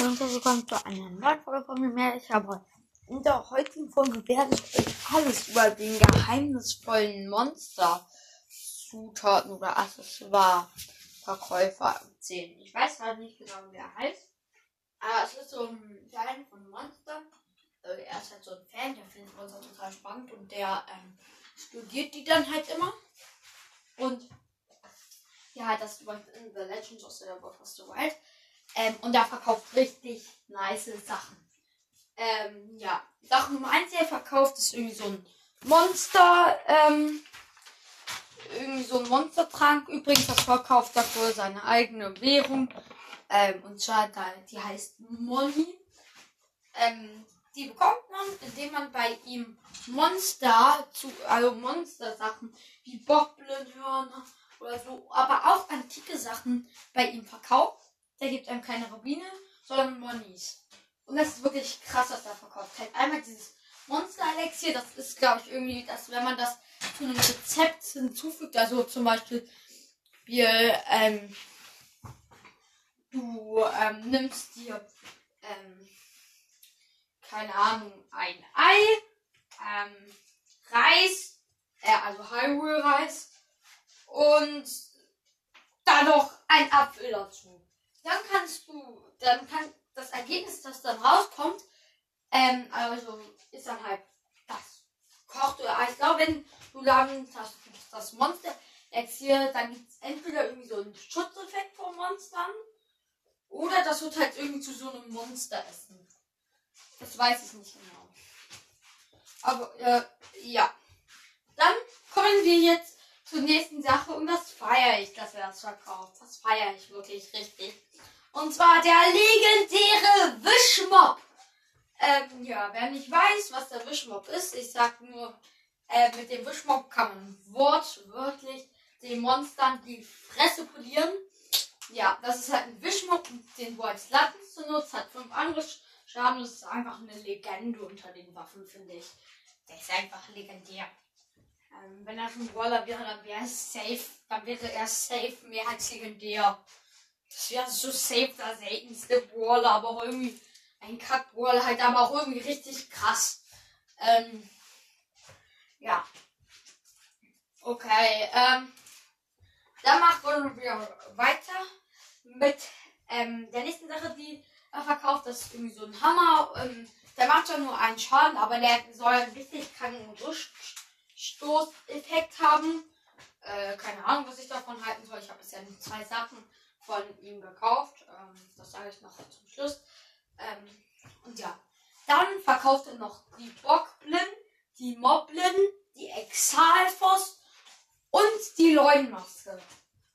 Und willkommen zu einer neuen Folge von mir, mehr ich habe In der heutigen Folge werde ich euch alles über den geheimnisvollen Monster-Zutaten oder Accessoire-Verkäufer erzählen. Ich weiß gerade nicht genau, wie er heißt, aber es ist so ein Fan von Monster. Also er ist halt so ein Fan, der findet Monster total spannend und der ähm, studiert die dann halt immer. Und ja, halt das zum Beispiel in The Legends of the World of the Wild ähm, und der verkauft richtig nice Sachen. Ähm, ja, Sache Nummer 1, die er verkauft, ist irgendwie so ein Monster, ähm, irgendwie so ein Monstertrank. Übrigens, das verkauft dafür seine eigene Währung. Ähm, und zwar, die heißt Molly. Ähm, die bekommt man, indem man bei ihm Monster zu, also Monster-Sachen wie Bockblindhörner oder so, aber auch antike Sachen bei ihm verkauft. Der gibt einem keine Rubine, sondern Monies. Und das ist wirklich krass, was er verkauft. Halt einmal dieses Monster-Elixier, das ist, glaube ich, irgendwie, dass wenn man das zu einem Rezept hinzufügt, also zum Beispiel, wir, ähm, du ähm, nimmst dir, ähm, keine Ahnung, ein Ei, ähm, Reis, äh, also Hyrule-Reis und dann noch ein Apfel dazu dann kannst du, dann kann das Ergebnis, das dann rauskommt, ähm, also ist dann halt das kocht oder ich glaube, wenn du dann das, das Monster Elixier, dann gibt es entweder irgendwie so einen Schutzeffekt vor Monstern oder das wird halt irgendwie zu so einem Monster essen. Das weiß ich nicht genau. Aber äh, ja. Dann kommen wir jetzt zur nächsten Sache und das feiere ich, dass er das verkauft. Das feiere ich wirklich richtig. Und zwar der legendäre Wischmob. Ähm, ja, wer nicht weiß, was der Wischmob ist, ich sag nur, äh, mit dem Wischmob kann man wortwörtlich den Monstern die Fresse polieren. Ja, das ist halt ein Wischmob, den du als Latten nutzt, hat fünf andere Schaden. Das ist einfach eine Legende unter den Waffen, finde ich. Der ist einfach legendär. Ähm, wenn er schon Brawler wäre, dann wäre er safe. Dann wäre er safe mehr als legendär. Das wäre so safe der seltenste Brawler, aber auch irgendwie ein Kack-Brawler halt, aber auch irgendwie richtig krass. Ähm, ja. Okay, ähm, dann machen wir weiter mit ähm, der nächsten Sache, die er verkauft. Das ist irgendwie so ein Hammer. Ähm, der macht zwar nur einen Schaden, aber der soll einen richtig kranken Rückstoßeffekt haben. Äh, keine Ahnung, was ich davon halten soll. Ich habe bisher nur zwei Sachen von ihm gekauft. Ähm, das sage ich noch zum Schluss. Ähm, und ja, dann verkauft er noch die Bockblin, die Moblin, die Exalfos und die Leunmaske.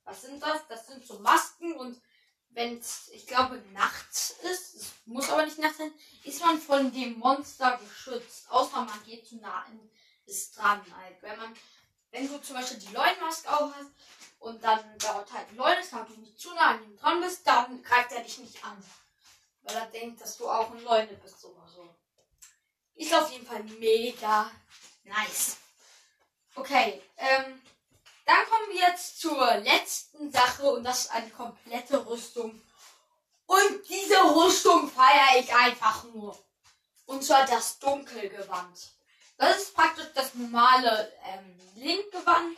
Was sind das? Das sind so Masken und wenn es, ich glaube, nachts ist, es muss aber nicht nachts sein, ist man von dem Monster geschützt. Außer man geht zu nah in, ist dran. Halt. Wenn man, wenn du zum Beispiel die Leunmaske auf hast, und dann dauert halt Leute, wenn du nicht zu nah an ihm dran bist, dann greift er dich nicht an. Weil er denkt, dass du auch ein Leute bist oder so. Ist auf jeden Fall mega nice. Okay, ähm, dann kommen wir jetzt zur letzten Sache und das ist eine komplette Rüstung. Und diese Rüstung feiere ich einfach nur. Und zwar das Dunkelgewand. Das ist praktisch das normale ähm, Linkgewand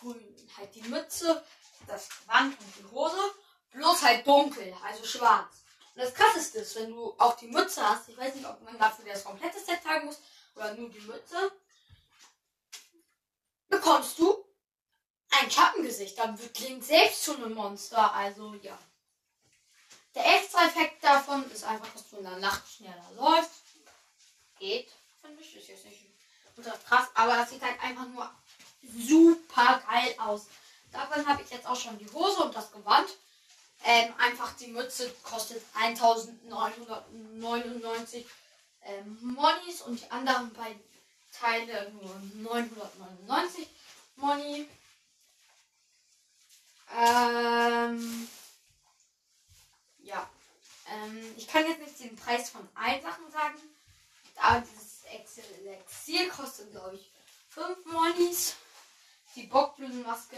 grün. Halt die Mütze, das Gewand und die Hose. Bloß halt dunkel, also schwarz. Und das krasseste ist, wenn du auch die Mütze hast, ich weiß nicht, ob man dafür das komplette Set tragen muss oder nur die Mütze, bekommst du ein Schattengesicht. Dann wird Link selbst zu einem Monster. Also ja. Der extra Effekt davon ist einfach, dass du in der Nacht schneller läufst. Geht, finde ich. Jetzt nicht ultra krass, aber das sieht halt einfach nur super geil aus. Davon habe ich jetzt auch schon die Hose und das Gewand. Ähm, einfach die Mütze kostet 1999 ähm, Monis und die anderen beiden Teile nur 999 Moni. Ähm, ja. Ähm, ich kann jetzt nicht den Preis von allen Sachen sagen. Aber dieses Excel kostet, glaube ich, 5 Monis die Bockblütenmaske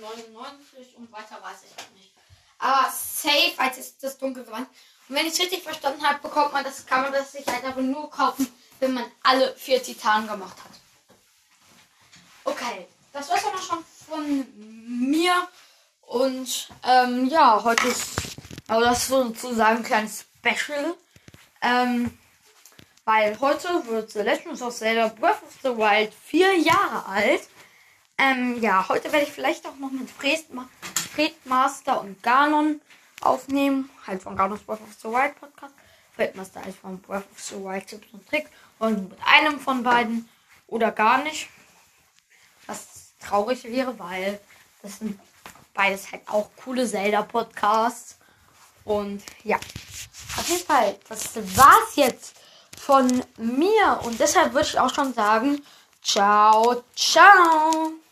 99 und weiter weiß ich halt nicht. Aber safe als ist das dunkel gewandt. Und wenn ich es richtig verstanden habe, bekommt man das, kann man das sich halt aber nur kaufen, wenn man alle vier Titanen gemacht hat. Okay, das war's dann auch schon von mir. Und ähm, ja, heute ist aber das ist sozusagen ein kleines Special. Ähm, weil heute wird The Legend of Zelda Breath of the Wild vier Jahre alt. Ähm, ja, heute werde ich vielleicht auch noch mit Fredmaster und Ganon aufnehmen. Halt von Ganons Breath of the Wild Podcast. Fredmaster halt von Breath of the Wild Tipps und Trick. Und mit einem von beiden oder gar nicht. Was traurig wäre, weil das sind beides halt auch coole Zelda-Podcasts. Und ja, auf jeden Fall, das war's jetzt von mir. Und deshalb würde ich auch schon sagen, ciao, ciao.